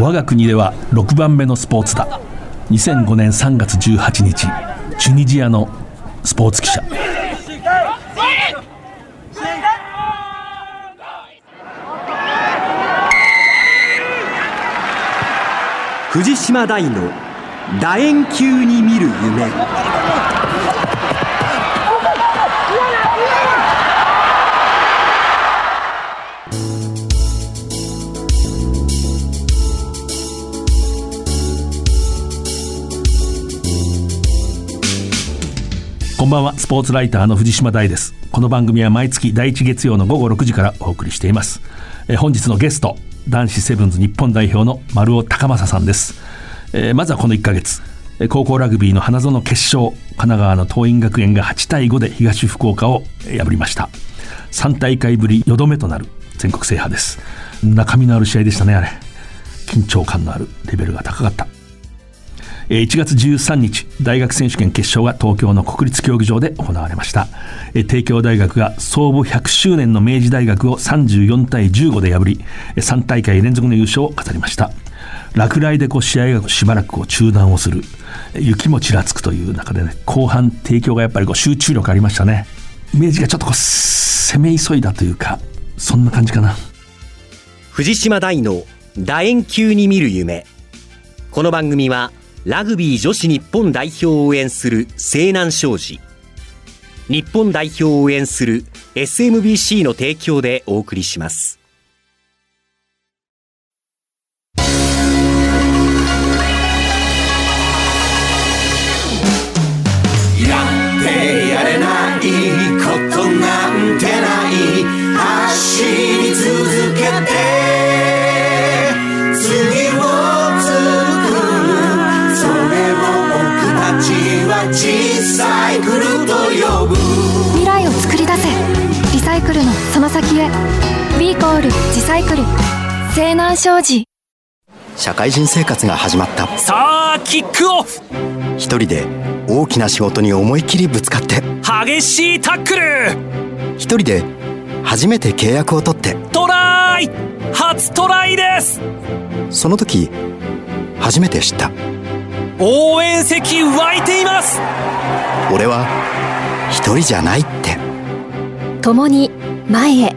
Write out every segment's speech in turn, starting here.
我が国では6番目のスポーツだ。2005年3月18日チュニジアのスポーツ記者。藤島大の楕円球に見る夢。んばんは。スポーツライターの藤島大です。この番組は毎月第1月曜の午後6時からお送りしています。え本日のゲスト男子セブンズ日本代表の丸尾高正さんです、えー、まずはこの1ヶ月。高校ラグビーの花園決勝神奈川の桐蔭学園が8対5で東福岡を破りました。3大会ぶり4度目となる全国制覇です。中身のある試合でしたねあれ。緊張感のあるレベルが高かった。1月13日大学選手権決勝が東京の国立競技場で行われました。帝京大学が創部100周年の明治大学を34対15で破り3大会連続の優勝を飾りました。落雷でこう試合がしばらくこう中断をする。雪もちらつくという中でね後半帝京がやっぱりこう集中力ありましたね。明治がちょっとこう攻め急いだというかそんな感じかな。藤島大の楕円球に見る夢。この番組はラグビー女子日本代表を応援する西南商事。日本代表を応援する SMBC の提供でお送りします。先へ。B コール自サイクル。西南商事。社会人生活が始まった。さあキックオフ。一人で大きな仕事に思い切りぶつかって。激しいタックル。一人で初めて契約を取って。トライ。初トライです。その時初めて知った。応援席湧いています。俺は一人じゃないって。共に前へ。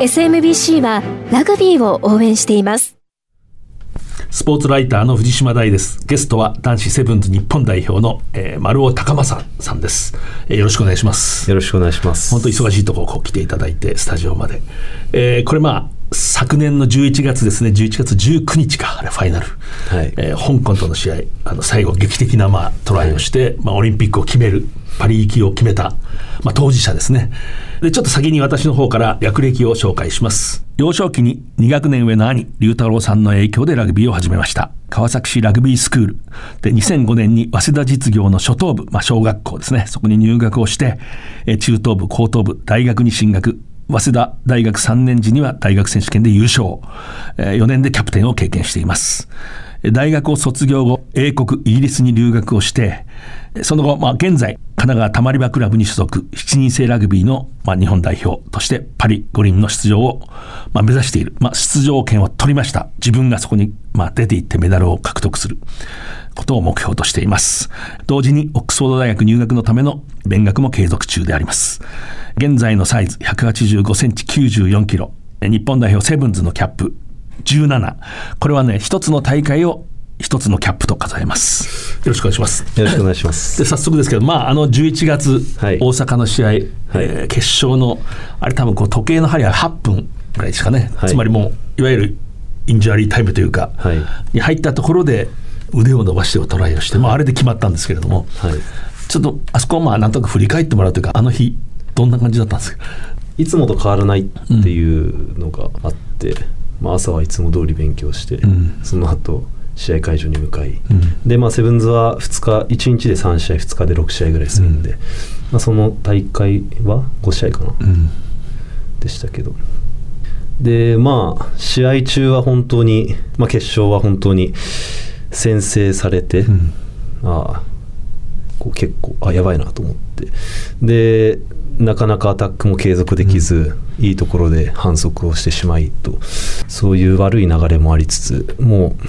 SMBC はラグビーを応援しています。スポーツライターの藤島大です。ゲストは男子セブンズ日本代表の、えー、丸尾高正さんです、えー、よろしくお願いします。よろしくお願いします。本当忙しいところ来ていただいてスタジオまで、えー、これまあ昨年の11月ですね、11月19日か、あれファイナル、はい。えー、香港との試合、あの最後、劇的な、まあ、トライをして、はい、まあ、オリンピックを決める、パリ行きを決めた、まあ、当事者ですねで。ちょっと先に私の方から略歴を紹介します。幼少期に2学年上の兄、龍太郎さんの影響でラグビーを始めました。川崎市ラグビースクール。で、2005年に早稲田実業の初等部、まあ、小学校ですね、そこに入学をして、中等部、高等部、大学に進学。早稲田大学3年時には大学選手権で優勝。4年でキャプテンを経験しています。大学を卒業後、英国、イギリスに留学をして、その後、まあ、現在、神奈川たまり場クラブに所属、7人制ラグビーの、まあ、日本代表としてパリ五輪の出場を、まあ、目指している。まあ、出場権を取りました。自分がそこに、まあ、出ていってメダルを獲得することを目標としています。同時に、オックスフォード大学入学のための勉学も継続中であります。現在のサイズ185センチ94キロ。日本代表セブンズのキャップ17。これはね、一つの大会を一つのキャップと数えます。よろしくお願いします。よろしくお願いします。で早速ですけど、まああの11月、はい、大阪の試合、はい、えー、決勝のあれ多分こう時計の針は8分ぐらいですかね。はい、つまりもういわゆるインジュアリータイムというか、はい、に入ったところで腕を伸ばしてトライをして、まああれで決まったんですけれども、はい、ちょっとあそこはまあなんとか振り返ってもらうというか、あの日どんな感じだったんですか？いつもと変わらないっていうのがあって。うんまあ、朝はいつも通り勉強して、うん、その後試合会場に向かい、うん、で、まあ、セブンズは2日1日で3試合2日で6試合ぐらいするんで、うん、まあ、その大会は5試合かな、でしたけど。でまあ試合中は本当に、まあ、決勝は本当に先制されて、ああこう結構あやばいなと思って。でなかなかアタックも継続できず、うん、いいところで反則をしてしまいと。そういう悪い流れもありつつもう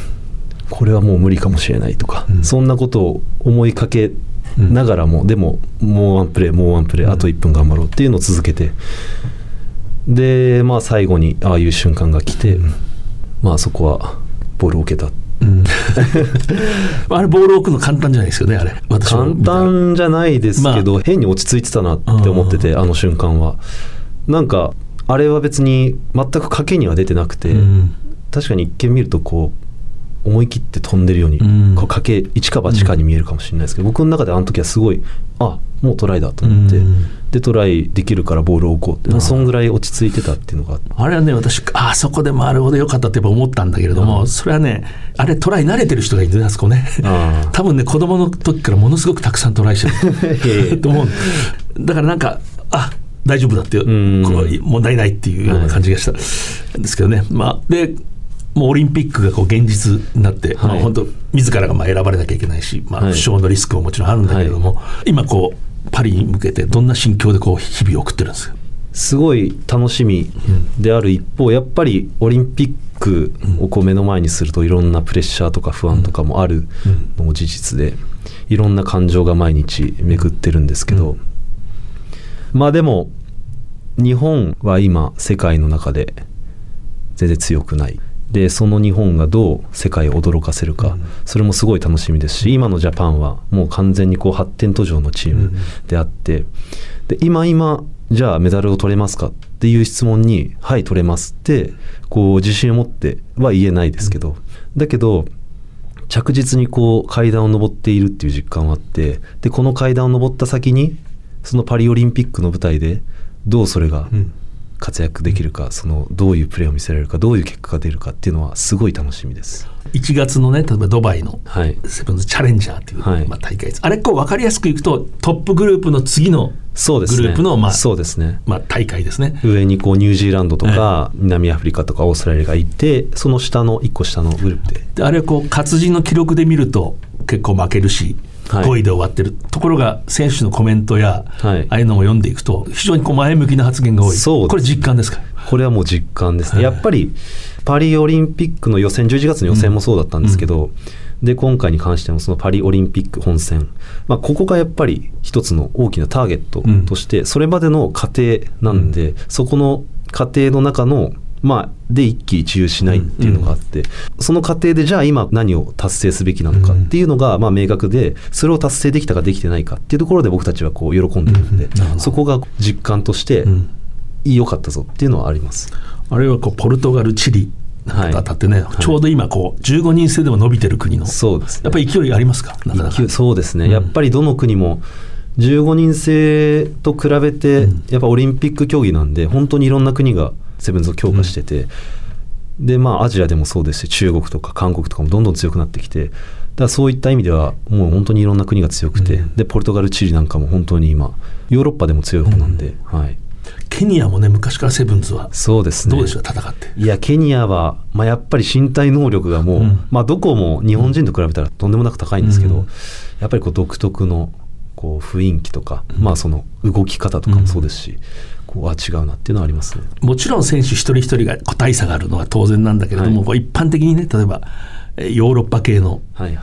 これはもう無理かもしれないとか、うん、そんなことを思いかけながらも、うん、でももうワンプレーもうワンプレー、あと1分頑張ろうっていうのを続けて。でまあ最後にああいう瞬間が来て、まあそこはボールを受けた。うん、あれボールを置くの簡単じゃないですよねあれ。簡単じゃないですけど、まあ、変に落ち着いてたなって思っててあの瞬間は。なんかあれは別に全く賭けには出てなくて、うん、確かに一見見るとこう思い切って飛んでるように、うん、こうかけ一か八かに見えるかもしれないですけど、僕の中であの時はすごいあもうトライだと思って、でトライできるからボールを置こうってそんぐらい落ち着いてたっていうのがあれはね私あそこで回るほどよかったって思ったんだけれども、それはねあれトライ慣れてる人がいるんあそこね。多分ね子供の時からものすごくたくさんトライしてる。と思う。だからなんかあ大丈夫だっていうこの問題ないっていうような感じがしたんですけどね、まあでもうオリンピックがこう現実になって、はい、まあ、本当自らがまあ選ばれなきゃいけないし、まあ、負傷のリスクももちろんあるんだけれども、はい、今こうパリに向けてどんな心境でこう日々を送ってるんですか？すごい楽しみである一方、やっぱりオリンピックをこう目の前にするといろんなプレッシャーとか不安とかもあるのも事実でいろんな感情が毎日巡ってるんですけど、まあでも日本は今世界の中で全然強くないでその日本がどう世界を驚かせるか、うん、それもすごい楽しみですし今のジャパンはもう完全にこう発展途上のチームであって、で今今じゃあメダルを取れますかっていう質問に「はい取れます」ってこう自信を持っては言えないですけど、だけど着実にこう階段を上っているっていう実感はあってでこの階段を上った先にそのパリオリンピックの舞台でどうそれが、うん活躍できるかそのどういうプレーを見せられるかどういう結果が出るかっていうのはすごい楽しみです。1月のね例えばドバイのセブンズチャレンジャーっていう、はい、まあ、大会です。あれこう分かりやすくいくとトップグループの次のグループの、まあそうですね。まあ、大会ですね。上にこうニュージーランドとか、南アフリカとかオーストラリアがいてその下の1個下のグループで。であれこう活字の記録で見ると結構負けるし5位で終わってる、ところが選手のコメントや、はい、ああいうのを読んでいくと非常にこう前向きな発言が多い。そうこれ実感ですか？これはもう実感ですね、やっぱりパリオリンピックの予選11月の予選もそうだったんですけど、うん。で今回に関してもそのパリオリンピック本戦、まあ、ここがやっぱり一つの大きなターゲットとして、それまでの過程なんで、うん、そこの過程の中のまあ、で一喜一憂しないっていうのがあって、その過程でじゃあ今何を達成すべきなのかっていうのがまあ明確でそれを達成できたかできてないかっていうところで僕たちはこう喜んでるんで、そこが実感として良かったぞっていうのはあります。あるいはこうポルトガルチリ当たってね、はい、ちょうど今こう15人制でも伸びてる国のそうです、ね、やっぱり勢いありますか？そうですね、うん、やっぱりどの国も15人制と比べてやっぱオリンピック競技なんで本当にいろんな国がセブンズを強化してて、うん、でまあアジアでもそうですし中国とか韓国とかもどんどん強くなってきてだそういった意味ではもう本当にいろんな国が強くて、うん、でポルトガルチリなんかも本当に今ヨーロッパでも強い方なんで、うん、はい。ケニアもね昔からセブンズはそうですね。どうでしょう戦って。いやケニアは、まあ、やっぱり身体能力がもう、うん、まあ、どこも日本人と比べたらとんでもなく高いんですけど、うん、やっぱりこう独特のこう雰囲気とか、うん、まあその動き方とかもそうですし、は違うなっていうのはありますね。もちろん選手一人一人が個体差があるのは当然なんだけれども、はい、一般的にね例えばヨーロッパ系の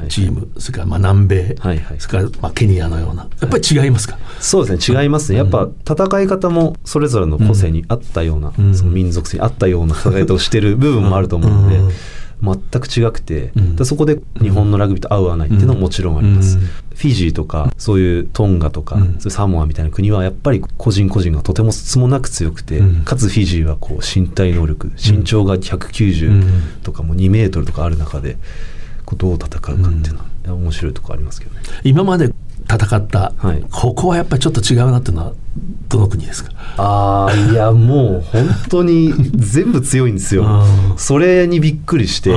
チーム、はいはい、それからまあ南米、はいはい、それからまあケニアのようなやっぱり違いますか、はい、そうですね違いますね。やっぱ戦い方もそれぞれの個性に合ったような、うん、その民族性に合ったような戦い方をしてる部分もあると思うので、うん全く違くて、うん、そこで日本のラグビーと合う合わないっていうのももちろんあります、うん、フィジーとかそういうトンガとか、うん、そういうサモアみたいな国はやっぱり個人個人がとてもつもなく強くて、かつフィジーはこう身体能力身長が190とかも2メートルとかある中でこうどう戦うかっていうのは面白いところありますけどね。今まで戦った、はい、ここはやっぱりちょっと違うなっていうのはどの国ですか？ああいやもう本当に全部強いんですよ。それにびっくりして。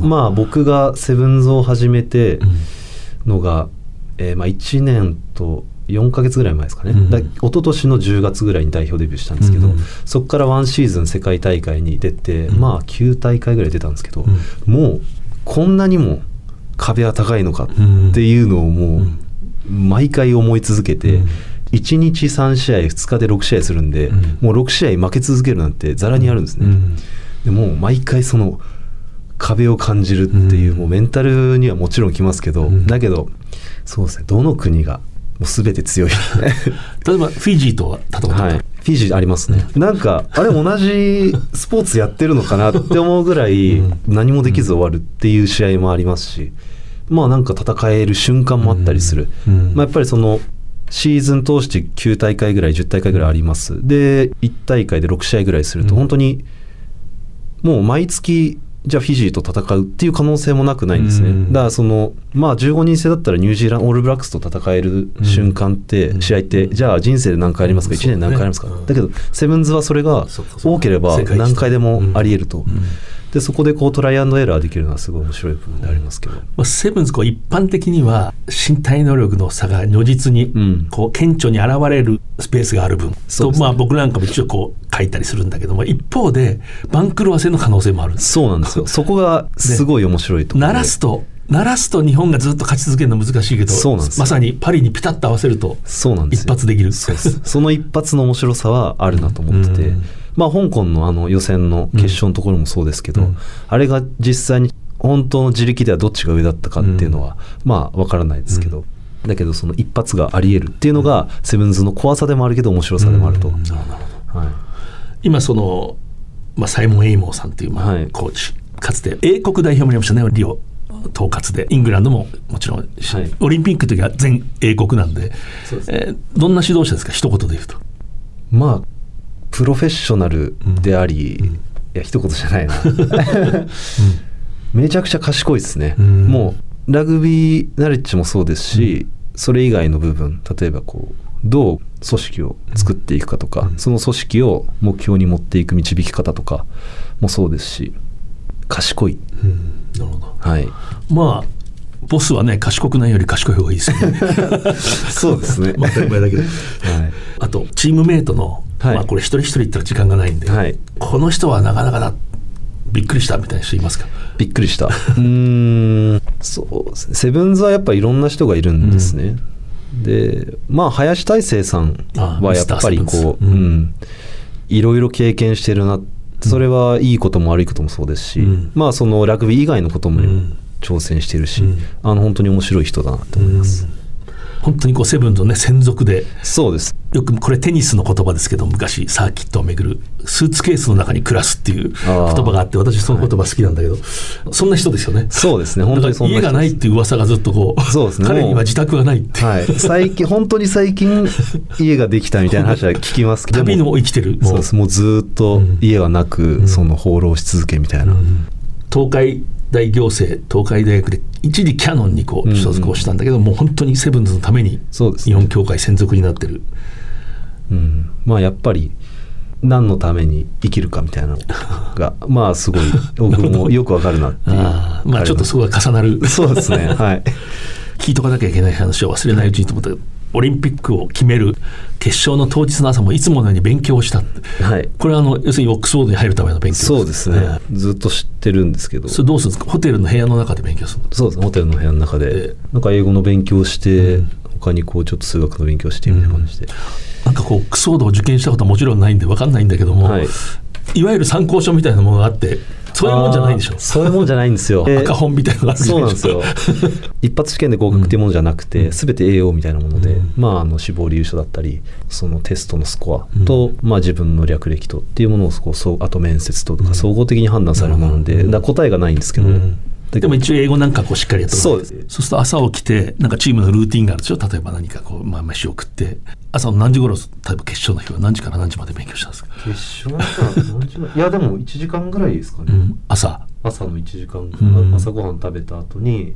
まあ僕がセブンズを始めてのが、うん、えー、まあ1年と4か月ぐらい前ですかね、うん、だ一昨年の10月ぐらいに代表デビューしたんですけど、うん、そこからワンシーズン世界大会に出て、うん、まあ9大会ぐらい出たんですけど、もうこんなにも壁は高いのかっていうのをもう毎回思い続けて、うん、1日3試合2日で6試合するんで、うん、もう6試合負け続けるなんてざらにあるんですね。でもう毎回その壁を感じるっていう、もうメンタルにはもちろんきますけど、だけどそうですねどの国がもう全て強い。例えばフィジーとは戦ったことある、はい、フィジーありますね、なんかあれ同じスポーツやってるのかなって思うぐらい何もできず終わるっていう試合もありますし、まあなんか戦える瞬間もあったりする、まあ、やっぱりそのシーズン通して9大会ぐらい10大会ぐらいあります。で1大会で6試合ぐらいすると本当にもう毎月じゃあフィジーと戦うっていう可能性もなくないんですね、だからそのまあ15人制だったらニュージーランドオールブラックスと戦える瞬間って、試合ってじゃあ人生で何回ありますか？1年何回ありますか、だけどセブンズはそれが多ければ何回でもありえると、でそこでこうトライアンドエラーできるのはすごい面白い部分でありますけど、まあ、セブンズこう一般的には身体能力の差が如実にん。こう顕著に現れるスペースがある分、うですね。まあ僕なんかも一応こう書いたりするんだけども一方で番狂わせの可能性もある。そうなんですよ。そこがすごい面白いところで。鳴らすと鳴らすと日本がずっと勝ち続けるの難しいけどそうなんですよ。まさにパリにピタッと合わせるとそうなんですよ。一発できる。そうです。その一発の面白さはあるなと思ってて、まあ香港のあの予選の決勝のところもそうですけど、あれが実際に本当の自力ではどっちが上だったかっていうのは、まあわからないですけど、だけどその一発があり得るっていうのが、セブンズの怖さでもあるけど面白さでもあると、はい、今その、まあ、サイモン・エイモーさんという、まあはい。コーチ。かつて英国代表もやりましたねリオ統括でイングランドももちろん、はい。オリンピックの時は全英国なんでえーどんな指導者ですか？一言で言うと。まあプロフェッショナルであり、いや一言じゃないな、めちゃくちゃ賢いですね、ん。もうラグビーナレッジもそうですし、それ以外の部分例えばこうどう組織を作っていくかとか、その組織を目標に持っていく導き方とかもそうですし賢い、なるほど。はい。まあボスはね賢くないより賢い方がいいですよね。そうですねまあ当たり前だけど。はいあとチームメイトの、はいまあこれ一人一人言ったら時間がないんで、はいこの人はなかなかなびっくりしたみたいな人いますか？びっくりした。うーん、そうですね。セブンズはやっぱいろんな人がいるんですね。で、まあ、林大成さんあはやっぱりこう、ズうんうん、いろいろ経験してるな。それはいいことも悪いこともそうですし、うんまあ、そのラグビー以外のこともん挑戦してるし、うんあの、本当に面白い人だなと思います。本当にこうセブンのね専属でそうです。よくこれテニスの言葉ですけど昔サーキットをめぐるスーツケースの中に暮らすっていう言葉があって私その言葉好きなんだけど、そんな人ですよね。そうですね。本当にそんな家がないっていう噂がずっとこうそうですね彼には自宅がないって、はい。最近、本当に最近、家ができたみたいな話は聞きますけど。旅の生きてるもそううですもうずーっと家はなく、その放浪し続けみたいな、東海大行政東海大学で一時キャノンにこう所属をしたんだけど、もう本当にセブンズのために日本協会専属になってる。うん。まあやっぱり何のために生きるかみたいなのが まあすごい僕も よくわかるなっていうあーまあちょっとそこが重なる。そうですね。はい。聞いとかなきゃいけない話を忘れないうちにと思ったけどオリンピックを決める決勝の当日の朝もいつものように勉強をした。はい。これはあの要するにオックスフォードに入るための勉強。そうですね、ずっと知ってるんですけど。それどうするんですか？ホテルの部屋の中で勉強するの。そうですね。ホテルの部屋の中えでなんか英語の勉強をして、他にこうちょっと数学の勉強してみたいな感じで、なんかこうオックスフォードを受験したことはもちろんないんで分かんないんだけども、はい。い、わゆる参考書みたいなものがあってそういうもんじゃないんでしょ。そういうもんじゃないんですよ。赤本みたいなのがあるそうなんですよ。一発試験で合格っていうものじゃなくて、すべて AO みたいなもので、まあ、あの死亡理由書だったりそのテストのスコアと、まあ、自分の略歴とっていうものをこうそうあと面接ととか総合的に判断されるもので、だから答えがないんですけど、うんでも一応英語なんかこうしっかりやってそうです。そうすると朝起きてなんかチームのルーティンがあるでしょ？例えば何かこう、まあ、飯を食って。朝の何時頃例えば決勝の日は何時から何時まで勉強したんですか、決勝何時 いやでも1時間ぐらいですかね、うん。朝。朝の1時間、ん。朝ごはん食べた後に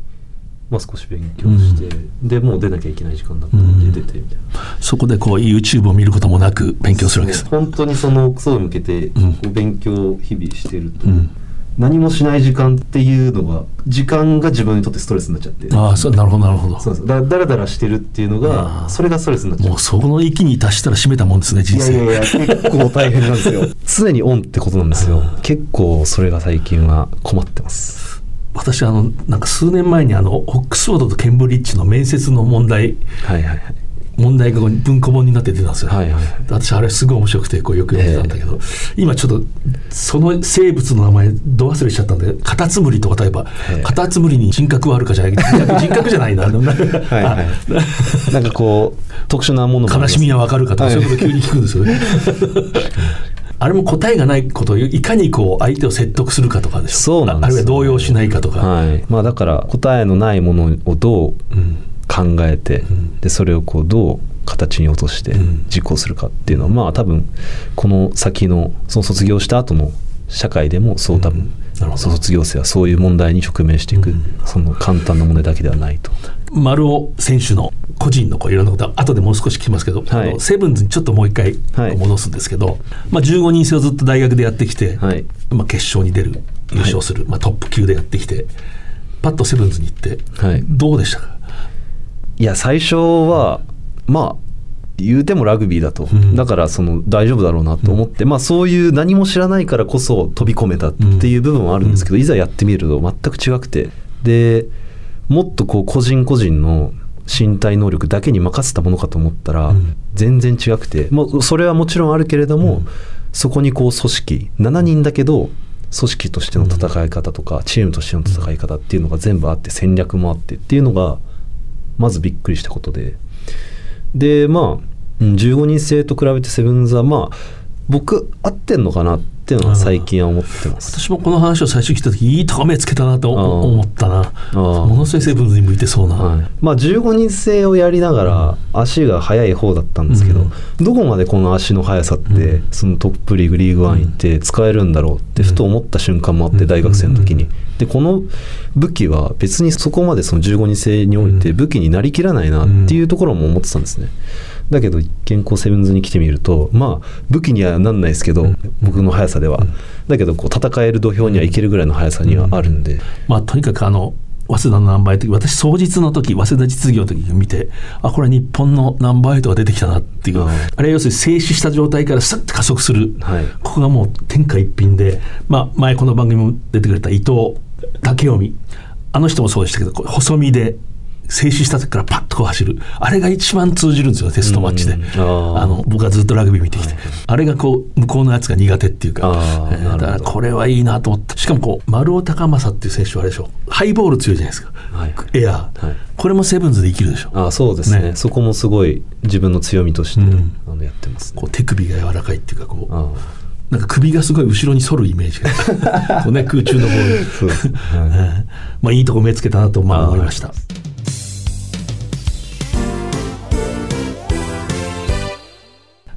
まあ少し勉強して、でもう出なきゃいけない時間だったので出てみたいな、そこでこう YouTube を見ることもなく勉強するわけです。本当にそのクソに向けてこう勉強を日々してると、ん何もしない時間っていうのが時間が自分にとってストレスになっちゃって。ああそうなるほどなるほど。そうですだだらだらしてるっていうのがそれがストレスになっちゃう。もうそこの域に達したら締めたもんですね人生。いやいや結構大変なんですよ。常にオンってことなんですよ。結構それが最近は困ってます。私あのなんか数年前にあのオックスフォードとケンブリッジの面接の問題はいはいはい問題が文庫本になって出たんですよ、はいはい、私あれすごい面白くてこうよく読んでたんだけど、えー、今ちょっとその生物の名前ど忘れしちゃったんでカタツムリとか例えば、えー、カタツムリに人格はあるかじゃない。人格じゃないな。はい、はい、なんかこう特殊なもの悲しみはわかるかとか、そういうこと急に聞くんですよね。あれも答えがないことをいかにこう相手を説得するかとかでしょ。そうなんです、ね、あるいは動揺しないかとか、はい。まあ、だから答えのないものをどう考えて、うん、でそれをこうどう形に落として実行するかっていうのは、まあ多分この先のその卒業した後の社会でもそう多分、うん、卒業生はそういう問題に直面していく、うん、その簡単な問題だけではないと。丸尾選手の個人のこういろんなことは後でもう少し聞きますけど、はい、セブンズにちょっともう一回戻すんですけど、はい、まあ、15人制をずっと大学でやってきて、はい、まあ、決勝に出る優勝する、まあ、トップ級でやってきてパッとセブンズに行って、どうでしたか？いや最初はまあ言うてもラグビーだと、うん、だからその大丈夫だろうなと思って、うん、まあそういう何も知らないからこそ飛び込めたっていう部分はあるんですけど、うん、いざやってみると全く違くて。でもっとこう個人個人の身体能力だけに任せたものかと思ったら、全然違くて。もうそれはもちろんあるけれども、そこにこう組織7人だけど組織としての戦い方とか、チームとしての戦い方っていうのが全部あって戦略もあってっていうのがまずびっくりしたことで。でまあ15人制と比べてセブンズはまあ僕合ってんのかなっていうのは最近は思ってます。私もこの話を最初聞いた時いいとこ目つけたなと思ったな。ものすごいセブンズに向いてそうな、はい、まあ15人制をやりながら足が速い方だったんですけど、うん、どこまでこの足の速さって、うん、そのトップリーグリーグワン行って使えるんだろうってふと思った瞬間もあって大学生の時に。でこの武器は別にそこまでその15人制において武器になりきらないなっていうところも思ってたんですね。だけど健康セブンズに来てみるとまあ武器にはなんないですけど、僕の速さでは、だけどこう戦える土俵にはいけるぐらいの速さにはあるんで、まあとにかくあの早稲田のナンバーエイト私創日の時早稲田実業の時に見てあこれ日本のナンバーエイトが出てきたなっていう、あれ要するに静止した状態からスッと加速する、はい、ここがもう天下一品で、まあ、前この番組も出てくれた伊藤武臣。あの人もそうでしたけど細身で静止した時からパッとこう走る。あれが一番通じるんですよテストマッチで、あの僕はずっとラグビー見てきて、はい、あれがこう向こうのやつが苦手っていうか、えー、だからこれはいいなと思ってしかもこう丸尾高政っていう選手はあれでしょ。ハイボール強いじゃないですか、はい、エア。ー、はい、これもセブンズで生きるでしょ。あそうですね、ね、そこもすごい自分の強みとして、うん、あのやってます、ね、こう手首が柔らかいっていうかこうなんか首がすごい後ろに反るイメージが。こう、ね、空中のボールはい、まあいいとこ目つけたなとまあ思いました。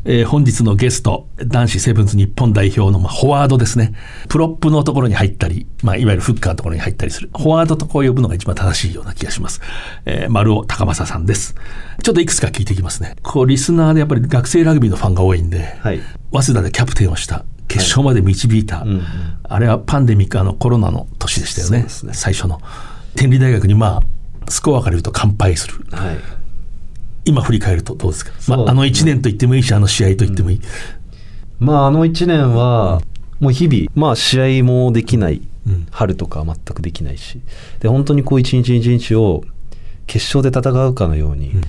えー、本日のゲスト、男子セブンズ日本代表の、まあ、フォワードですね。プロップのところに入ったり、まあ、いわゆるフッカーのところに入ったりする。フォワードとこう呼ぶのが一番正しいような気がします。えー、丸尾高政さんです。ちょっといくつか聞いていきますね。こう、リスナーでやっぱり学生ラグビーのファンが多いんで、はい、早稲田でキャプテンをした。決勝まで導いた、はいうんうん、あれはパンデミックあのコロナの年でしたよね、ね、最初の天理大学にまあスコアから言うと完敗する、はい、今振り返るとどうですか、まあ、あの1年と言ってもいいしあの試合と言ってもいい、うん、まああの1年はもう日々まあ試合もできない、うん、春とか全くできないし。で本当にこう一日一日を決勝で戦うかのように、うん、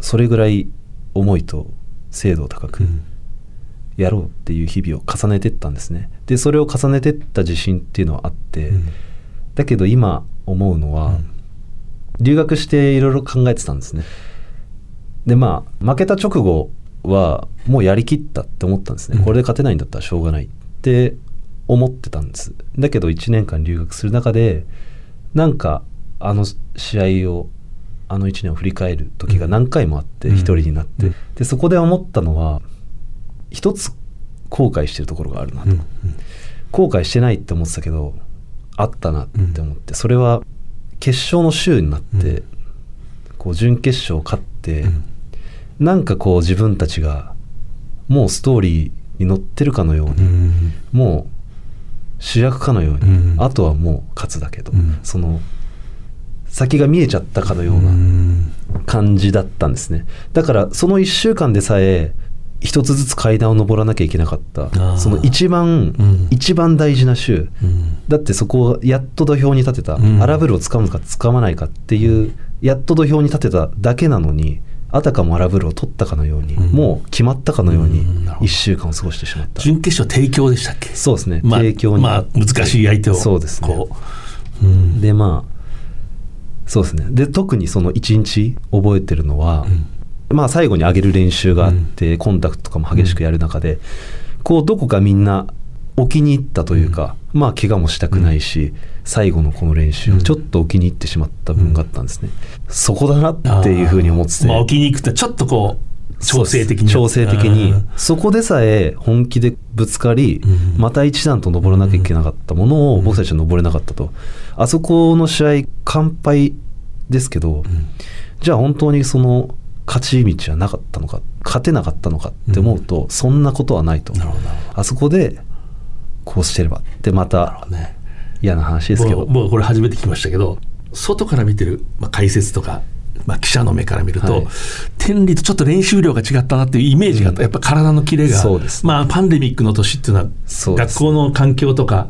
それぐらい思いと精度を高くやろうっていう日々を重ねてったんですね。でそれを重ねてった自信っていうのはあって、だけど今思うのは、留学していろいろ考えてたんですねでまあ負けた直後はもうやりきったって思ったんですね、うん、これで勝てないんだったらしょうがないって思ってたんです。だけど1年間留学する中でなんかあの試合をあの1年を振り返る時が何回もあって一人になって、でそこで思ったのは一つ後悔してるところがあるなと、後悔してないって思ってたけどあったなって思って、それは決勝の週になって、こう準決勝勝って、なんかこう自分たちがもうストーリーに乗ってるかのように、うん、もう主役かのように、うん、あとはもう勝つだけど、うん、その先が見えちゃったかのような感じだったんですね。だからその1週間でさえ一つずつ階段を上らなきゃいけなかった。その一番、一番大事な週、だってそこをやっと土俵に立てた、荒ぶるをつかむかつかまないかっていうやっと土俵に立てただけなのにあたかも荒風呂を取ったかのように、うん、もう決まったかのように1週間を過ごしてしまった、準決勝提供でしたっけ？そうですね、まあ、提供に、まあ、難しい相手をそうですね、う。ん、でまあそうですね。で特にその1日覚えてるのは、まあ最後に上げる練習があって、コンタクトとかも激しくやる中で、こうどこかみんなお気に入ったというか、まあ怪我もしたくないし、最後のこの練習をちょっとお気に入ってしまった分があったんですね、そこだなっていうふうに思ってて、まあ、お気に入ってちょっとこう調整的に。調整的に。そこでさえ本気でぶつかり、また一段と登らなきゃいけなかったものを僕たちは登れなかったと。あそこの試合完敗ですけど、じゃあ本当にその勝ち道はなかったのか勝てなかったのかって思うと、そんなことはないと。あそこでこうしてれば。でまた嫌な話ですけど。もうこれ初めて聞きましたけど外から見てる、まあ、解説とか、まあ、記者の目から見ると、はい、天理とちょっと練習量が違ったなっていうイメージが、うん、やっぱ体のキレが、まあ、パンデミックの年っていうのは学校の環境とか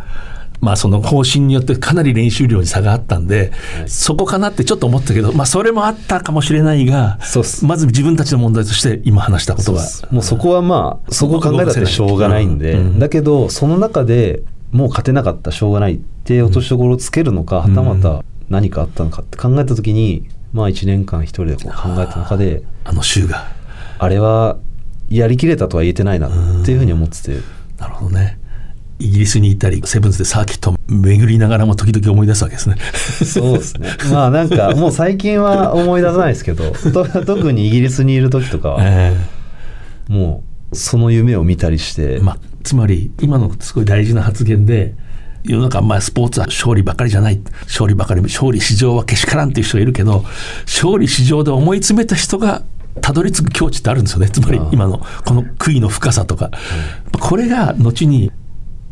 まあ、その方針によってかなり練習量に差があったんで、はい、そこかなってちょっと思ったけど、まあ、それもあったかもしれないが、まず自分たちの問題として今話したことが。もうそこはまあ、そこを考えたってしょうがないんで、うんうん、だけど、その中でもう勝てなかったしょうがないって落としどころをつけるのか、はたまた何かあったのかって考えたときに、まあ1年間一人でこう考えた中で、あの週が。あれはやりきれたとは言えてないなっていうふうに思ってて。なるほどね。イギリスに行ったりセブンズでサーキット巡りながらも時々思い出すわけですね。そうですね。まあなんかもう最近は思い出さないですけど特にイギリスにいる時とかは、えー、もうその夢を見たりして、まあ、つまり今のすごい大事な発言で世の中、まあ、スポーツは勝利ばかりじゃない。勝利ばかり勝利至上はけしからんっていう人がいるけど勝利至上で思い詰めた人がたどり着く境地ってあるんですよね。つまり今のこの悔いの深さとか、これが後に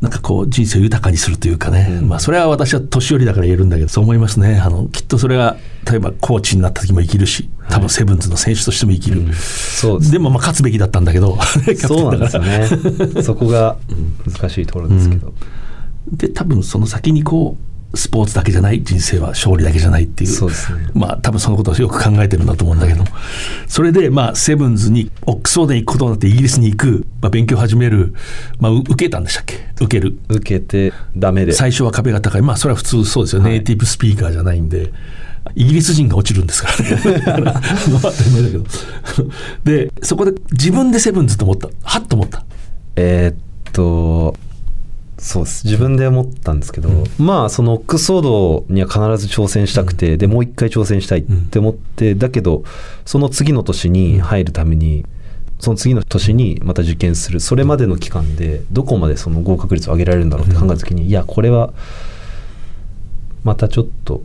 なんかこう人生を豊かにするというかね、うん、まあそれは私は年寄りだから言えるんだけどそう思いますね。あのきっとそれが例えばコーチになった時も生きるし多分セブンズの選手としても生きる、はいうん、そうででもまあ勝つべきだったんだけど そうなんですよね。そこが難しいところですけど、うん、で多分その先にこうスポーツだけじゃない人生は勝利だけじゃないっていう、ね、まあ多分そのことをよく考えてるんだと思うんだけど、それでまあセブンズにオックスフォードに行くことになってイギリスに行く、まあ、勉強を始める、まあ、受けたんでしたっけ？受ける。受けてダメで。最初は壁が高い。まあそれは普通そうですよ、はい、ネイティブスピーカーじゃないんで。イギリス人が落ちるんですからね。でそこで自分でセブンズと思った。はっと思った。えー、っとそうです。自分で思ったんですけど、うん、まあそのオックスフォードには必ず挑戦したくて、うん、でもう一回挑戦したいって思って、うん、だけどその次の年に入るためにその次の年にまた受験する。それまでの期間でどこまでその合格率を上げられるんだろうって考えた時に、いやこれはまたちょっと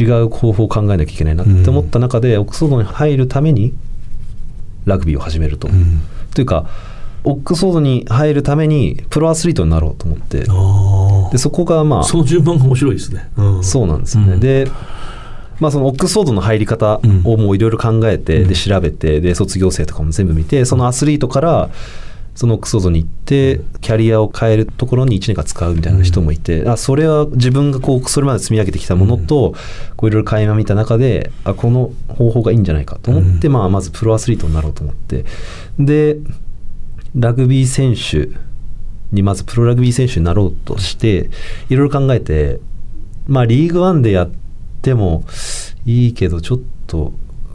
違う方法を考えなきゃいけないなって思った中で、オックスフォードに入るためにラグビーを始めると。というかオックスフォードに入るためにプロアスリートになろうと思って。でそこがまあその順番が面白いですね、うん、そうなんですよね、うん、でまあ、そのオックスフォードの入り方をもういろいろ考えて、で調べてで卒業生とかも全部見てそのアスリートからそのオックスフォードに行ってキャリアを変えるところに1年間使うみたいな人もいて、あそれは自分がこうそれまで積み上げてきたものといろいろ垣間見た中であこの方法がいいんじゃないかと思って、まあ、まずプロアスリートになろうと思って。でラグビー選手にまずプロラグビー選手になろうとしていろいろ考えてまあリーグワンでやってもいいけどちょっと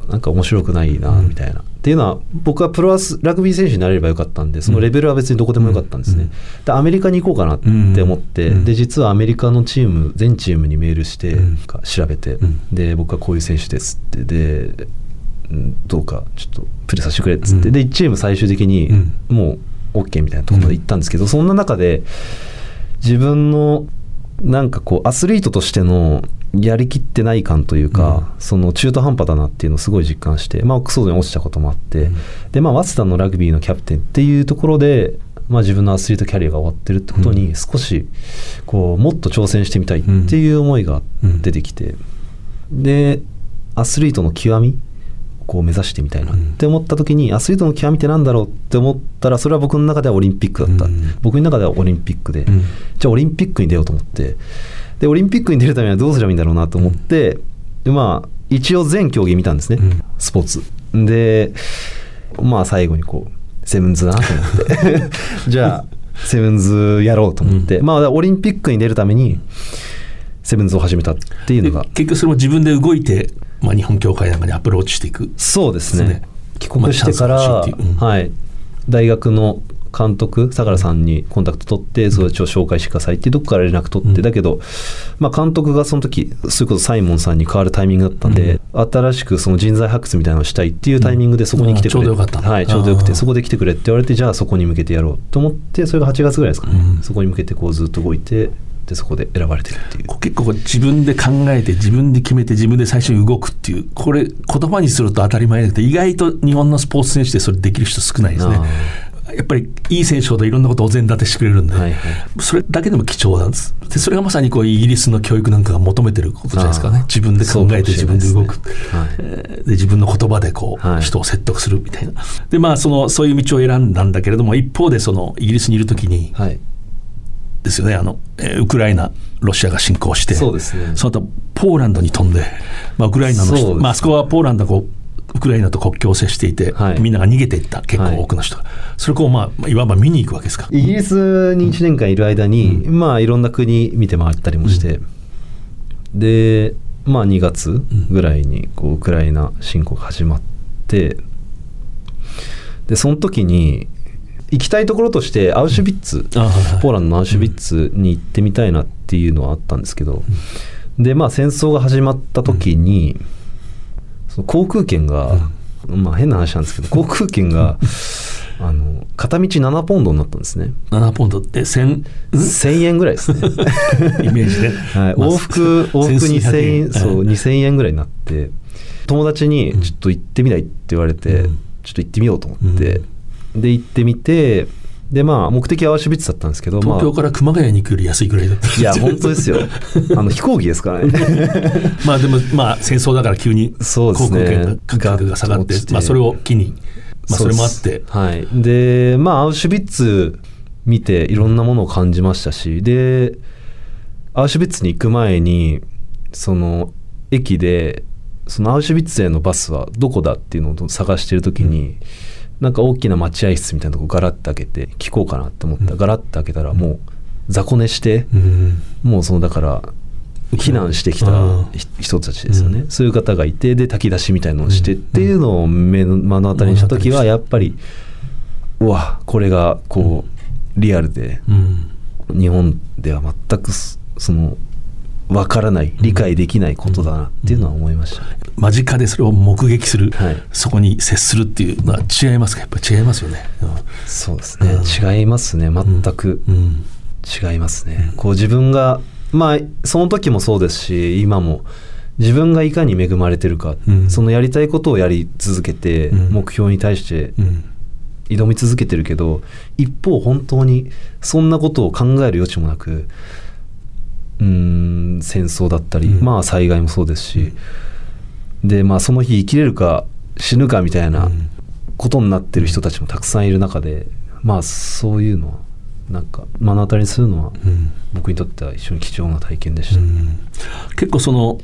なんか面白くないなみたいな、うん、っていうのは僕はプロラグビー選手になれればよかったんでそのレベルは別にどこでもよかったんですね、でアメリカに行こうかなって思って、で実はアメリカのチーム全チームにメールして調べて、で僕はこういう選手ですって。でどうかちょっとプレーさせてくれっつって、うん、で1チーム最終的にもう OK みたいなところまで行ったんですけど、うん、そんな中で自分のなんかこうアスリートとしてのやりきってない感というか、うん、その中途半端だなっていうのをすごい実感して、まあ、クスフォードに落ちたこともあって、でまあ早稲田のラグビーのキャプテンっていうところで、まあ、自分のアスリートキャリアが終わってるってことに少しこうもっと挑戦してみたいっていう思いが出てきて、でアスリートの極みこう目指してみたいなって思った時に、アスリートの極みってなんだろうって思ったらそれは僕の中ではオリンピックだった、うん、僕の中ではオリンピックで、うん、じゃあオリンピックに出ようと思って。でオリンピックに出るためにはどうすればいいんだろうなと思って、でまあ一応全競技見たんですね、スポーツ。でまあ最後にこうセブンズだなと思って。じゃあセブンズやろうと思って、うん、まあオリンピックに出るためにセブンズを始めたっていうのが。結局それも自分で動いて、まあ、日本協会なんかにアプローチしていく。そうですね。帰国してから、うん、はい。大学の監督相良さんにコンタクト取ってそれを紹介してくださいっていうとこから連絡取って、だけど、まあ、監督がその時そういうことサイモンさんに変わるタイミングだったんで、新しくその人材発掘みたいなのをしたいっていうタイミングでそこに来てくれ、ちょうどよかったはい、ちょうどよくてそこで来てくれって言われてじゃあそこに向けてやろうと思ってそれが8月ぐらいですかね、そこに向けてこうずっと動いてでそこで選ばれてるっていう。結構自分で考えて自分で決めて自分で最初に動くっていう。これ言葉にすると当たり前だけど意外と日本のスポーツ選手でそれできる人少ないですね。やっぱりいい選手ほどいろんなことをお膳立てしてくれるんで、はいはい、それだけでも貴重なんです。でそれがまさにこうイギリスの教育なんかが求めてることじゃないですかね。自分で考えて自分で動く、ねはい、で自分の言葉でこう、はい、人を説得するみたいな。でまあそのそういう道を選んだんだけれども一方でそのイギリスにいる時に、はい、ですよね。あの、えウクライナロシアが侵攻して。そうですね。その後ポーランドに飛んで、まあ、ウクライナの人、まあ、あそこはポーランドこうウクライナと国境を接していて、はい、みんなが逃げていった結構多くの人が、はい、それをまあいわば見に行くわけですか。イギリスに1年間いる間に、うん、まあいろんな国見て回ったりもして、うん、でまあ2月ぐらいにこうウクライナ侵攻が始まってでその時に行きたいところとしてアウシュビッツ、うん、ポーランドのアウシュビッツに行ってみたいなっていうのはあったんですけど、でまあ戦争が始まった時に、その航空券が、うん、まあ変な話なんですけど航空券があの片道7ポンドになったんですね。7ポンドって1000 1000円ぐらいですね。イメージで、はい、往復往復2000円そう2000円ぐらいになって友達にちょっと行ってみないって言われて、うん、ちょっと行ってみようと思って、うん、で行ってみてでまあ目的はアウシュビッツだったんですけど東京から熊谷に行くより安いぐらいだったいや本当ですよ。あの飛行機ですからね。まあでもまあ戦争だから急に航空券価格が下がって、まあ、それを機に、まあ、それもあって。はい。でまあアウシュビッツ見ていろんなものを感じましたしでアウシュビッツに行く前にその駅でそのアウシュビッツへのバスはどこだっていうのを探してる時に、うんなんか大きな待合室みたいなとこガラッと開けて聞こうかなって思った。ら、ガラッと開けたらもう雑魚寝して、もうそのだから避難してきた人たちですよね、そういう方がいてで炊き出しみたいのをしてっていうのを目の目の当たりにした時はやっぱりうわこれがこうリアルで、日本では全くそのわからない理解できないことだなっていうのは思いました、ね、間近でそれを目撃する、はい、そこに接するっていうのは違いますか？やっぱり違いますよね、うん、そうですね、うん、違いますね。全く、うん、違いますね、こう自分がまあその時もそうですし今も。自分がいかに恵まれてるか、そのやりたいことをやり続けて、目標に対して挑み続けてるけど一方本当にそんなことを考える余地もなくうん戦争だったり、うん、まあ災害もそうですし、うん、でまあその日生きれるか死ぬかみたいなことになってる人たちもたくさんいる中でまあそういうのはなんか目の当たりにするのは、僕にとっては非常に貴重な体験でした、結構その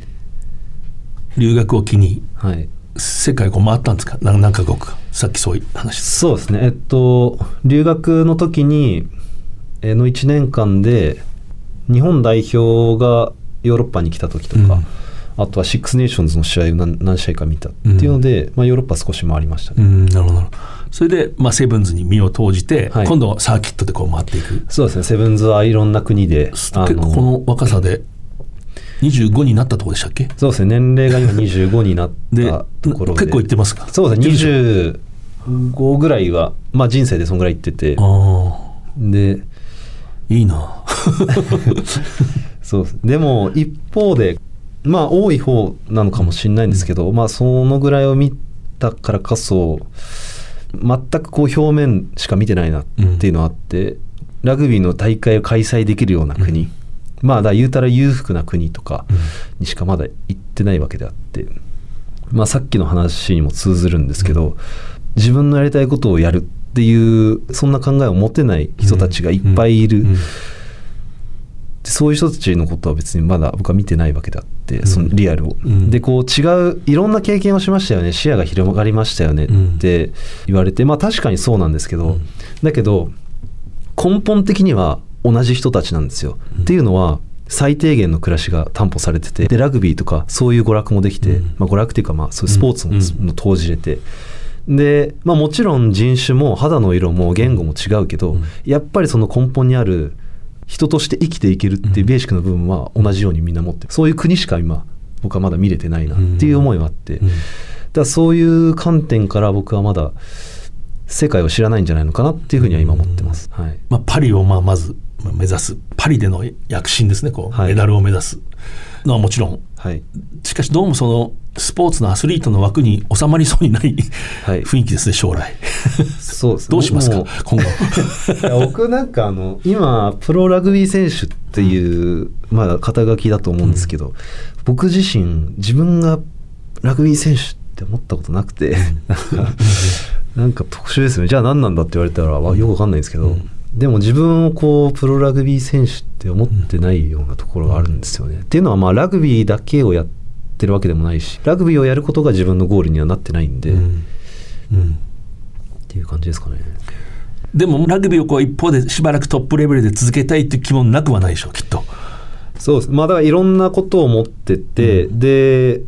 留学を機に、はい、世界こう回ったんですか？何カ国かさっきそういう話。そうですね。えっと留学の時にの1年間で日本代表がヨーロッパに来た時とか、うん、あとはシックスネーションズの試合を何何試合か見たっていうので、うん、まあ、ヨーロッパ少し回りましたね。なるほど。それで、まあ、セブンズに身を投じて、はい、今度はサーキットでこう回っていく。そうですね。セブンズはいろんな国で結構この若さで25になったところでしたっけ？そうですね。年齢が今25になったところで。結構いってますか？そうですね。25ぐらいは、まあ、人生でそんぐらいいってて。でいいな。そうでも一方でまあ多い方なのかもしれないんですけど、まあそのぐらいを見たからこそ全くこう表面しか見てないなっていうのはあって、うん、ラグビーの大会を開催できるような国、うん、まあだ言うたら裕福な国とかにしかまだ行ってないわけであって、まあさっきの話にも通ずるんですけど、自分のやりたいことをやるっていうそんな考えを持てない人たちがいっぱいいるそういう人たちのことは別にまだ僕は見てないわけであって、そのリアルを、うん、でこう違ういろんな経験をしましたよね。視野が広がりましたよねって言われて、まあ確かにそうなんですけど、だけど根本的には同じ人たちなんですよ、っていうのは最低限の暮らしが担保されててでラグビーとかそういう娯楽もできて、うん、まあ、娯楽っていうかまあそういうスポーツも,、投じれて。で、まあ、もちろん人種も肌の色も言語も違うけど、やっぱりその根本にある人として生きていけるっていうベーシックな部分は同じようにみんな持ってる。そういう国しか今僕はまだ見れてないなっていう思いはあって、だからそういう観点から僕はまだ世界を知らないんじゃないのかなっていうふうには今思ってます。はい。まあ、パリをまあまず目指す。パリでの躍進ですねこう、メダルを目指すのはもちろん、はい、しかしどうもそのスポーツのアスリートの枠に収まりそうにない、はい、雰囲気ですね将来。そうです、ね、どうしますか？今後。僕なんかあの今プロラグビー選手っていう、うん、まあ、肩書きだと思うんですけど、うん、僕自身自分がラグビー選手って思ったことなくて、なんか特殊ですね。じゃあ何なんだって言われたらよくわかんないんですけど、うんでも自分をこうプロラグビー選手って思ってないようなところがあるんですよね。っていうのはまあラグビーだけをやってるわけでもないしラグビーをやることが自分のゴールにはなってないんで、うん、うん、っていう感じですかね。でもラグビーをこう一方でしばらくトップレベルで続けたいっていう気もなくはないでしょうきっと。そうですまあだからいろんなことを持ってて、うん、で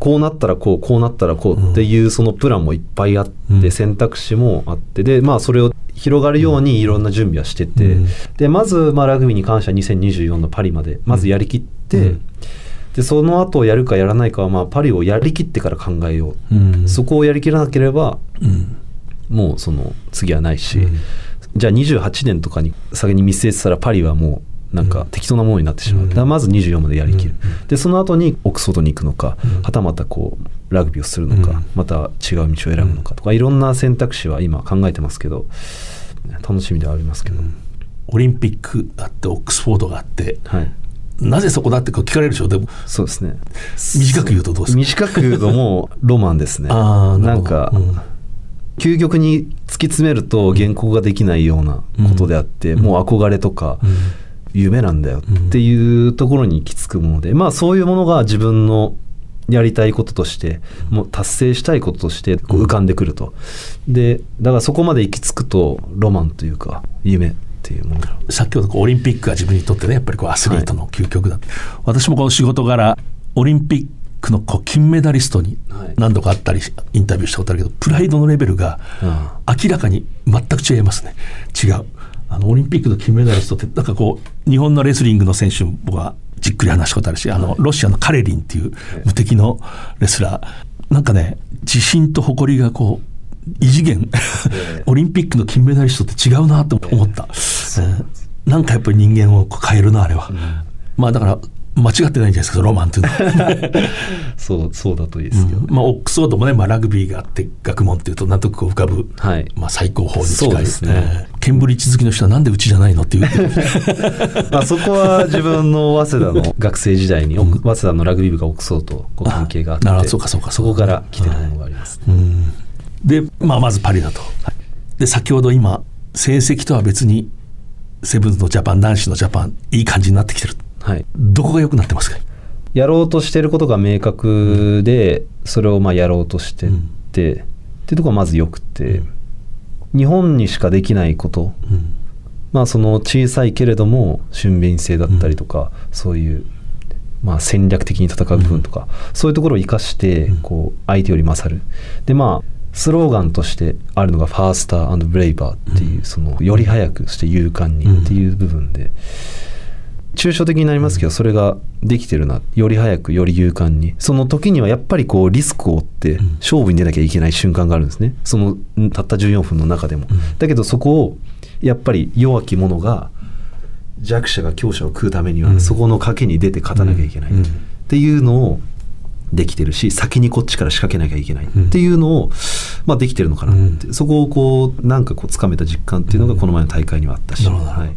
こうなったらこうこうなったらこうっていうそのプランもいっぱいあって、選択肢もあってでまあそれを広がるようにいろんな準備はしてて、でまずまあラグビーに関しては2024のパリまでまずやりきって、でその後やるかやらないかはまあパリをやりきってから考えよう、そこをやりきらなければ、もうその次はないし、じゃあ28年とかに先に見据えてたらパリはもうなんか適当なものになってしまう、うん、まず24までやりきる、うん、でその後にオックスフォードに行くのか、うん、はたまたこうラグビーをするのか、また違う道を選ぶのかとかいろんな選択肢は今考えてますけど楽しみではありますけど、オリンピックあってオックスフォードがあって、はい、なぜそこだって聞かれるでしょでもそうですね。短く言うとどうですか？短く言うともうロマンですね。あなんか、究極に突き詰めると原稿ができないようなことであって、もう憧れとか、夢なんだよっていうところに行き着くもので、まあそういうものが自分のやりたいこととしてもう達成したいこととしてこう浮かんでくると、でだからそこまで行き着くとロマンというか夢っていうもの。先ほどオリンピックが自分にとってねやっぱりこうアスリートの究極だ、はい、私もこの仕事柄オリンピックのこう金メダリストに何度かあったりインタビューしたことあるけどプライドのレベルが明らかに全く違いますね。違うあのオリンピックの金メダリストってなんかこう日本のレスリングの選手僕はじっくり話したことあるしあのロシアのカレリンっていう無敵のレスラー。なんかね自信と誇りがこう異次元。オリンピックの金メダリストって違うなと思った、なんかやっぱり人間を変えるなあれは、まあだから間違ってないんじゃないですかロマンっていうのは。そうそうだといいですけど、うん、まあ、オックスフォードもね、まあ、ラグビーがあって学問っていうとなんとなく浮かぶ、はい、まあ、最高峰に近い。ですね、ケンブリッジ好きの人はなんでうちじゃないの？って言ってまあそこは自分の早稲田の 学生時代に、うん、早稲田のラグビー部がオックスフォードと関係があってなるほど。そうかそうかそこから来てるものがあります、ね、で、まあ、まずパリだと、はい、で先ほど今成績とは別にセブンズのジャパン男子のジャパンいい感じになってきてるはい、どこが良くなってますか？やろうとしてることが明確で、それをまあやろうとしてって、うん、っていうところがまずよくて、うん、日本にしかできないこと、うん、まあその小さいけれども俊敏性だったりとか、そういうまあ戦略的に戦う部分とか、そういうところを生かしてこう相手より勝る。でまあスローガンとしてあるのがファースターブレイバーっていうそのより早くそして勇敢にっていう部分で。抽象的になりますけどそれができてるなより早くより勇敢に。その時にはやっぱりこうリスクを負って勝負に出なきゃいけない瞬間があるんですね。そのたった14分の中でも、だけどそこをやっぱり弱き者が弱者が強者を食うためにはそこの賭けに出て勝たなきゃいけない。っていうのをできてるし先にこっちから仕掛けなきゃいけない。っていうのを、まあ、できてるのかなって、うん、そこをこうなんかこうつかめた実感っていうのがこの前の大会にはあったし、は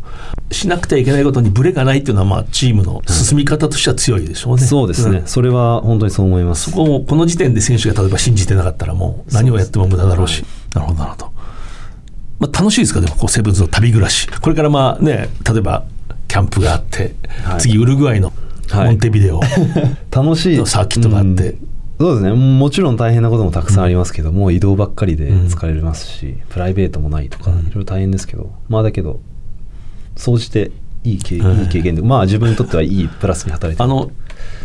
い、しなくてはいけないことにブレがないっていうのはまあチームの進み方としては強いでしょうね、うん、そうですね、うん、それは本当にそう思います。そこをこの時点で選手が例えば信じてなかったらもう何をやっても無駄だろうし、なるほどなるほど、まあ、楽しいですか？でもこうセブンズの旅暮らし。これからまあね例えばキャンプがあって、はい、次ウルグアイのモンテビデオ、はい、楽しい。サーキットがあって、うん、そうですね。もちろん大変なこともたくさんありますけど、うん、もう移動ばっかりで疲れますし、うん、プライベートもないとか、いろいろ大変ですけどまあだけど総じていい経験,、い。い経験でまあ自分にとってはいいプラスに働いてあの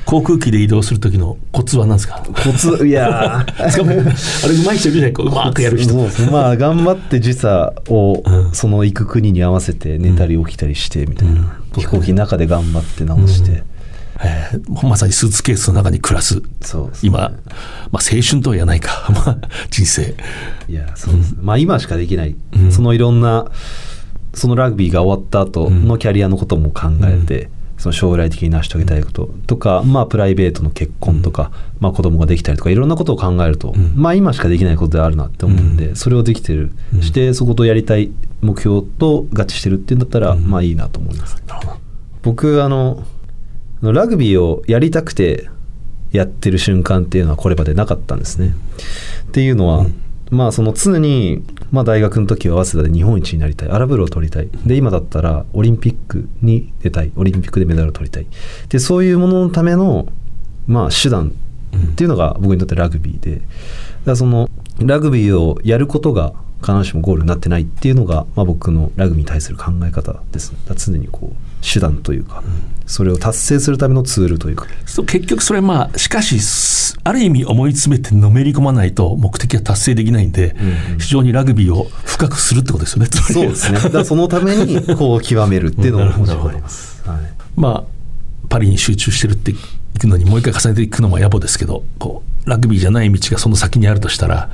航空機で移動する時のコツは何ですか？コツいや あれうまい人いるじゃない？うまくやる人。まあ頑張って時差をその行く国に合わせて寝たり起きたりしてみたいな、うん、飛行機の中で頑張って直して、うんえー、まさにスーツケースの中に暮らす、そう、ね、今、まあ、青春とは言わないか、まあ、人生。いや、そうです、うん、まあ、今しかできない、うん、そのいろんな、そのラグビーが終わった後のキャリアのことも考えて、うん、その将来的に成し遂げたいこととか、まあ、プライベートの結婚とか、まあ、子供ができたりとかいろんなことを考えると、まあ、今しかできないことであるなって思うんで、それをできてる、してそことやりたい目標と合致してるっていうんだったら、まあいいなと思います。僕あのラグビーをやりたくてやってる瞬間っていうのはこれまでなかったんですね。っていうのは、うん、まあその常に、まあ、大学の時は早稲田で日本一になりたい。アラブルを取りたい。で今だったらオリンピックに出たい。オリンピックでメダルを取りたい。でそういうもののための、まあ、手段っていうのが僕にとってラグビーで。だそのラグビーをやることが必ずしもゴールになってないっていうのが、まあ、僕のラグビーに対する考え方です、ね、常にこう手段というか、それを達成するためのツールというか。結局それまあしかしある意味思い詰めてのめり込まないと目的は達成できないんで、うんうん、非常にラグビーを深くするってことですよね。そうですね。だそのためにこう極めるっていうのももちろんあります、はい、まあパリに集中してるっていくのにもう一回重ねていくのも野暮ですけどこうラグビーじゃない道がその先にあるとしたら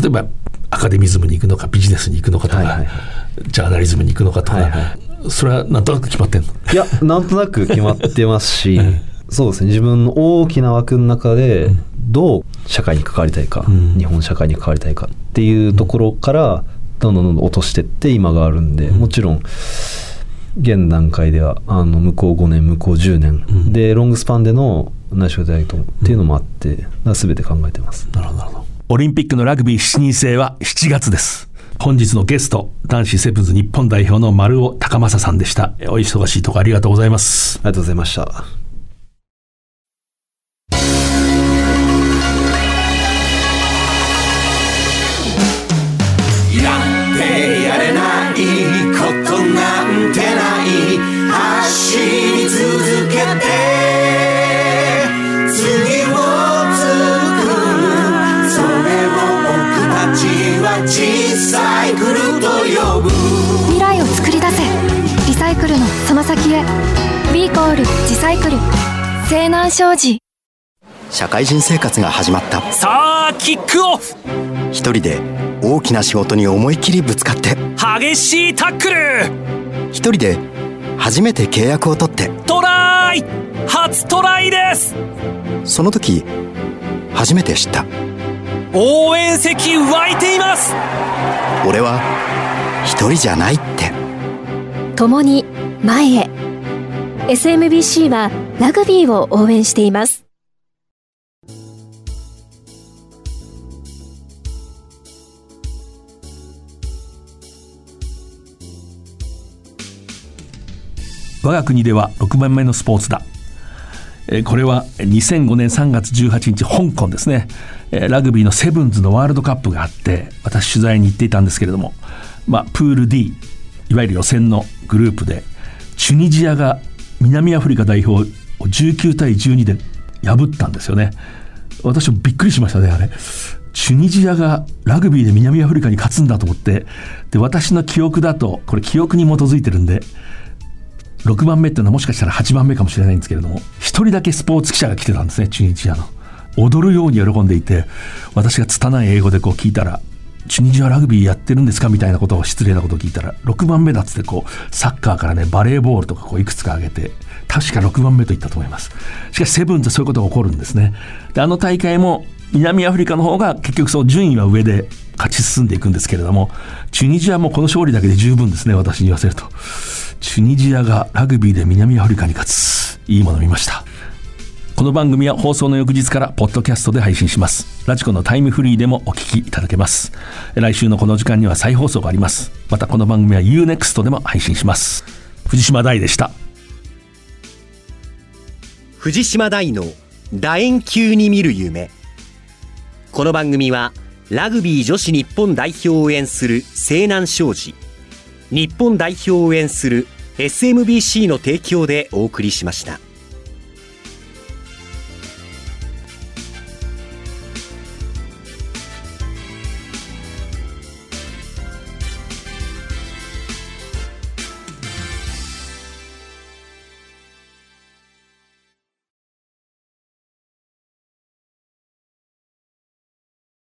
例えばアカデミズムに行くのかビジネスに行くのかとか、はいはいはい、ジャーナリズムに行くのかとか、はいはい、それはなんとなく決まってんの？いやなんとなく決まってますし、そうですね。自分の大きな枠の中でどう社会に関わりたいか、うん、日本社会に関わりたいかっていうところからどんどんどんどん落としてって今があるんで、もちろん現段階ではあの向こう5年向こう10年、うん、でロングスパンでの内緒大統っていうのもあって、うん、全て考えてます。なるほどオリンピックのラグビー7人制は7月です。本日のゲスト、男子セブンズ日本代表の丸尾高正さんでした。お忙しいところありがとうございます。ありがとうございました。ール自サイクル。西南商事。社会人生活が始まった。さあキックオフ。一人で大きな仕事に思い切りぶつかって。激しいタックル。一人で初めて契約を取って。トライ。初トライです。その時初めて知った。応援席湧いています。俺は一人じゃないって。共に前へ SMBC はラグビーを応援しています。我が国では6番目のスポーツだ。これは2005年3月18日香港ですね。ラグビーのセブンズのワールドカップがあって私取材に行っていたんですけれども、まあ、プール D いわゆる予選のグループでチュニジアが南アフリカ代表を19対12で破ったんですよね。私もびっくりしましたねあれ。チュニジアがラグビーで南アフリカに勝つんだと思ってで私の記憶だとこれ記憶に基づいてるんで6番目っていうのはもしかしたら8番目かもしれないんですけれども1人だけスポーツ記者が来てたんですねチュニジアの。踊るように喜んでいて私が拙い英語でこう聞いたらチュニジアラグビーやってるんですかみたいなことを失礼なことを聞いたら6番目だっつってこうサッカーからねバレーボールとかこういくつか挙げて確か6番目と言ったと思います。しかしセブンズはそういうことが起こるんですね。であの大会も南アフリカの方が結局そう順位は上で勝ち進んでいくんですけれどもチュニジアもこの勝利だけで十分ですね私に言わせると。チュニジアがラグビーで南アフリカに勝つ。いいもの見ました。この番組は放送の翌日からポッドキャストで配信します。ラジコのタイムフリーでもお聞きいただけます。来週のこの時間には再放送があります。またこの番組は UNEXT でも配信します。藤島大でした。藤島大の楕円球に見る夢。この番組はラグビー女子日本代表を応援する西南商事、日本代表を応援する SMBC の提供でお送りしました。